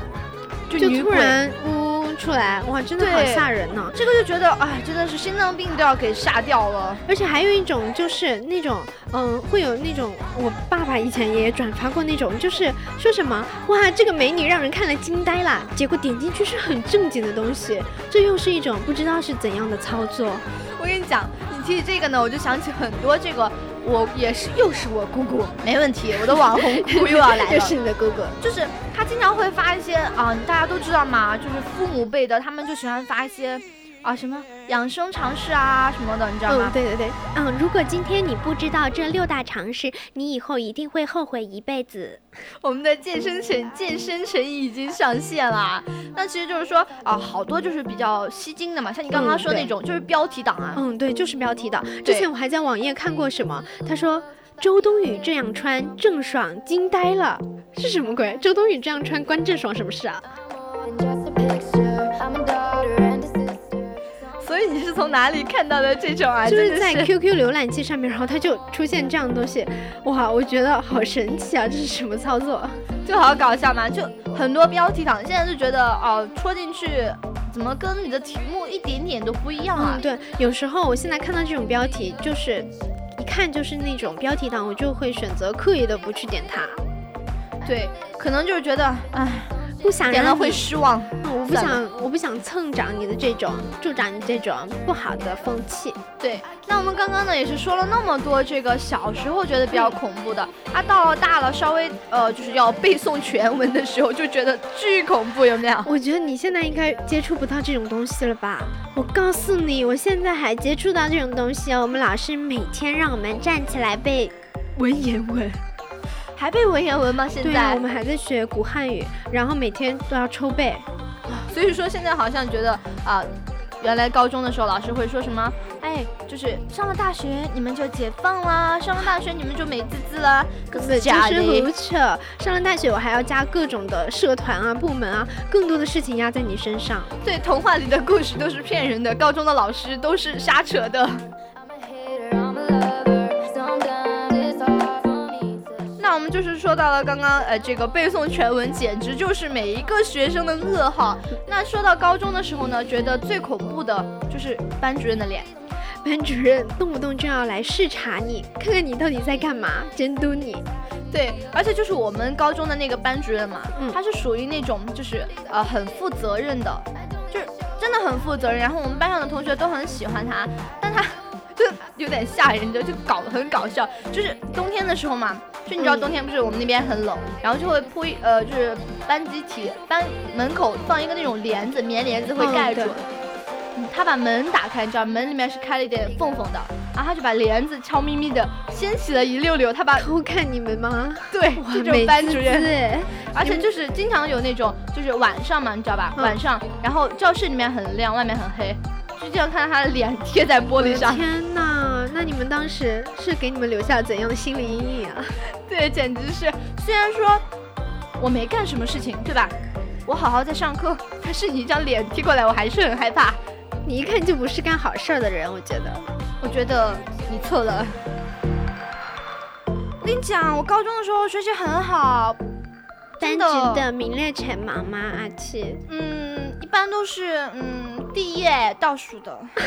就突然呜。出来哇，真的好吓人呢！这个就觉得哎，真的是心脏病都要给吓掉了。而且还有一种就是那种，嗯，会有那种，我爸爸以前也转发过那种，就是说什么哇，这个美女让人看了惊呆了，结果点进去是很正经的东西，这又是一种不知道是怎样的操作。我跟你讲，你提起这个呢，我就想起很多这个。我也是，又是我姑姑，没问题，我的网红姑又要来了。又是你的姑姑，就是她经常会发一些啊，大家都知道嘛，就是父母辈的，他们就喜欢发一些。啊，什么养生常识啊，什么的，你知道吗？嗯，对对对，嗯，如果今天你不知道这六大常识，你以后一定会后悔一辈子。我们的健身成健身成已经上线了，那其实就是说啊，好多就是比较吸睛的嘛，像你刚刚说那种，就是标题党啊。嗯，对，就是标题党。之前我还在网页看过什么，他说周冬雨这样穿，郑爽惊呆了，是什么鬼？周冬雨这样穿关郑爽什么事啊？你是从哪里看到的这种啊？就是在 QQ 浏览器上面，然后它就出现这样的东西，哇，我觉得好神奇啊！这是什么操作？就好搞笑嘛！就很多标题党现在就觉得哦，戳进去怎么跟你的题目一点点都不一样啊？嗯，对，有时候我现在看到这种标题，就是一看就是那种标题党，我就会选择刻意的不去点它。对，可能就是觉得，唉。不想点了会失望，我不想，我不想蹭长你的这种，助长你这种不好的风气。对，那我们刚刚呢也是说了那么多这个小时候觉得比较恐怖的，啊，到了大了稍微呃就是要背诵全文的时候就觉得巨恐怖，有没有？我觉得你现在应该接触不到这种东西了吧？我告诉你，我现在还接触到这种东西哦。我们老师每天让我们站起来背文言文。还背文言文吗？现在我们还在学古汉语，然后每天都要抽背，所以说现在好像觉得啊，原来高中的时候老师会说什么？哎，就是上了大学你们就解放啦，上了大学你们就美滋滋啦，可是假的。胡扯！上了大学我还要加各种的社团啊、部门啊，更多的事情压在你身上。对，童话里的故事都是骗人的，高中的老师都是瞎扯的。们就是说到了刚刚，呃，这个背诵全文简直就是每一个学生的噩耗。那说到高中的时候呢，觉得最恐怖的就是班主任的脸，班主任动不动就要来视察你，看看你到底在干嘛，监督你。对，而且就是我们高中的那个班主任嘛，他是属于那种就是呃很负责任的，就是真的很负责任。然后我们班上的同学都很喜欢他，但他。就有点吓人，的就搞得很搞笑。就是冬天的时候嘛，就你知道冬天不是我们那边很冷，然后就会铺一呃，就是班集体班门口放一个那种帘子，棉帘子会盖住。他把门打开，你知道门里面是开了一点缝缝的，然后他就把帘子悄咪咪的掀起了一溜溜。他把偷看你们吗？对，就这种班主任。而且就是经常有那种，就是晚上嘛，你知道吧？晚上，然后教室里面很亮，外面很黑。就这样看到他的脸贴在玻璃上。天哪，那你们当时是给你们留下怎样的心理阴影啊？对，简直是。虽然说我没干什么事情，对吧？我好好在上课，但是你一张脸贴过来，我还是很害怕。你一看就不是干好事儿的人，我觉得。我觉得你错了。我跟你讲，我高中的时候学习很好，班级的名列前茅吗？阿七？嗯，一般都是嗯。第一页倒数的，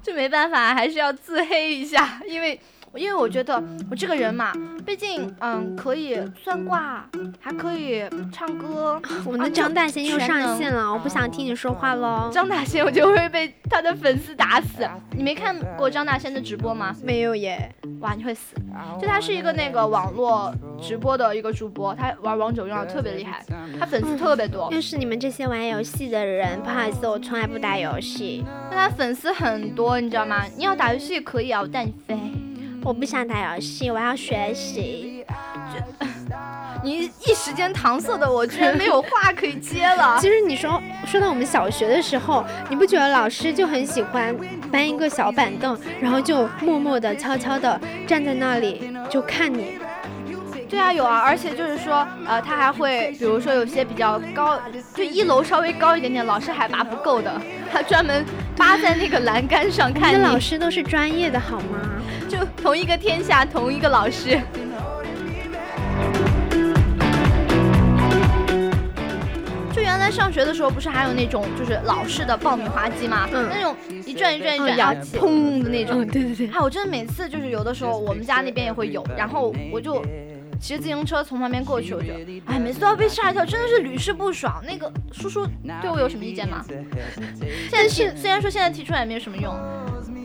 这没办法，还是要自黑一下，因为因为我觉得我这个人嘛，毕竟嗯可以算卦，还可以唱歌。我们的张大仙又上线了，我不想听你说话喽。张大仙，我就会被他的粉丝打死。你没看过张大仙的直播吗？没有耶。哇，你会死！就他是一个那个网络直播的一个主播，他玩王者荣耀特别厉害，他粉丝特别多。又是你们这些玩游戏的人，不好意思，我从来不打游戏。但他粉丝很多，你知道吗？你要打游戏可以啊，我带你飞。我不想打游戏，我要学习。你一时间搪塞的我居然没有话可以接了。其实你说说到我们小学的时候，你不觉得老师就很喜欢搬一个小板凳，然后就默默的、悄悄的站在那里就看你？对啊，有啊，而且就是说，呃，他还会，比如说有些比较高，就一楼稍微高一点点，老师海拔不够的，他专门扒在那个栏杆上看。你老师都是专业的好吗？就同一个天下，同一个老师。就原来上学的时候，不是还有那种就是老式的爆米花机吗？嗯，那种一转一转一转，然后砰的那种。对对对。哎，我真的每次就是有的时候，我们家那边也会有，然后我就。骑自行车从旁边过去，我就哎，每次都要被吓一跳，真的是屡试不爽。那个叔叔对我有什么意见吗？现在是虽然说现在提出来也没有什么用，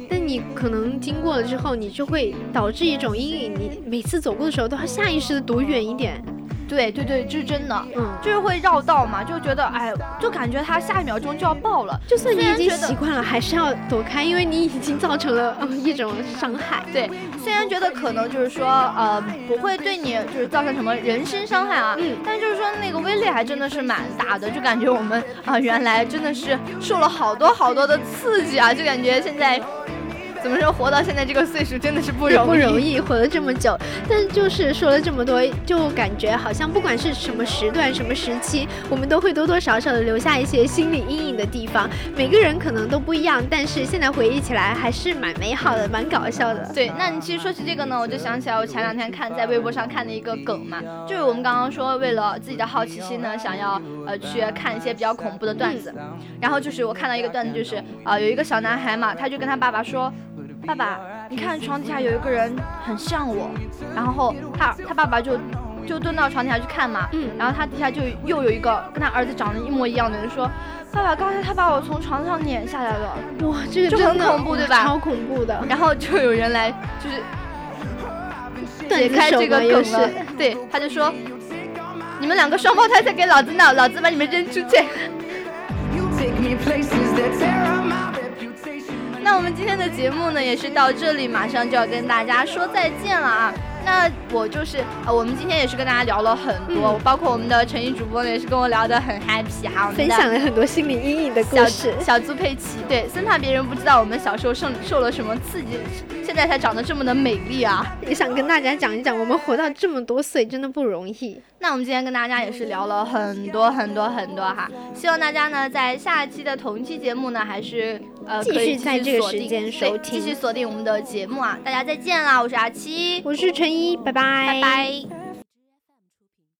但你可能经过了之后，你就会导致一种阴影，你每次走过的时候都要下意识的躲远一点。对对对，这是真的，嗯，就是会绕道嘛，就觉得哎，就感觉他下一秒钟就要爆了。就算你已经习惯了，还是要躲开，因为你已经造成了一种伤害。对，虽然觉得可能就是说呃不会对你就是造成什么人身伤害啊，嗯，但就是说那个威力还真的是蛮大的，就感觉我们啊原来真的是受了好多好多的刺激啊，就感觉现在。怎么说活到现在这个岁数真的是不容易，不容易活了这么久。但就是说了这么多，就感觉好像不管是什么时段、什么时期，我们都会多多少少的留下一些心理阴影的地方。每个人可能都不一样，但是现在回忆起来还是蛮美好的，蛮搞笑的。对，那你其实说起这个呢，我就想起来我前两天看在微博上看的一个梗嘛，就是我们刚刚说为了自己的好奇心呢，想要呃去看一些比较恐怖的段子，然后就是我看到一个段子，就是啊有一个小男孩嘛，他就跟他爸爸说。爸爸，你看床底下有一个人很像我，然后他他爸爸就就蹲到床底下去看嘛，嗯，然后他底下就又有一个跟他儿子长得一模一样的人说，爸爸，刚才他把我从床上撵下来了，哇，这个就很恐怖对吧？超恐怖的。然后就有人来就是解开这个梗了，对，他就说，你们两个双胞胎在给老子闹，老子把你们扔出去。那我们今天的节目呢，也是到这里，马上就要跟大家说再见了啊。那我就是呃，我们今天也是跟大家聊了很多，包括我们的陈毅主播呢，也是跟我聊得很 happy 哈，分享了很多心理阴影的故事。小猪佩奇，对，生怕别人不知道我们小时候受受了什么刺激，现在才长得这么的美丽啊！也想跟大家讲一讲，我们活到这么多岁真的不容易。那我们今天跟大家也是聊了很多很多很多哈，希望大家呢在下期的同一期节目呢，还是呃继续在这个时间收听，继续锁定我们的节目啊！大家再见啦，我是阿七，我是陈一。拜拜。拜拜。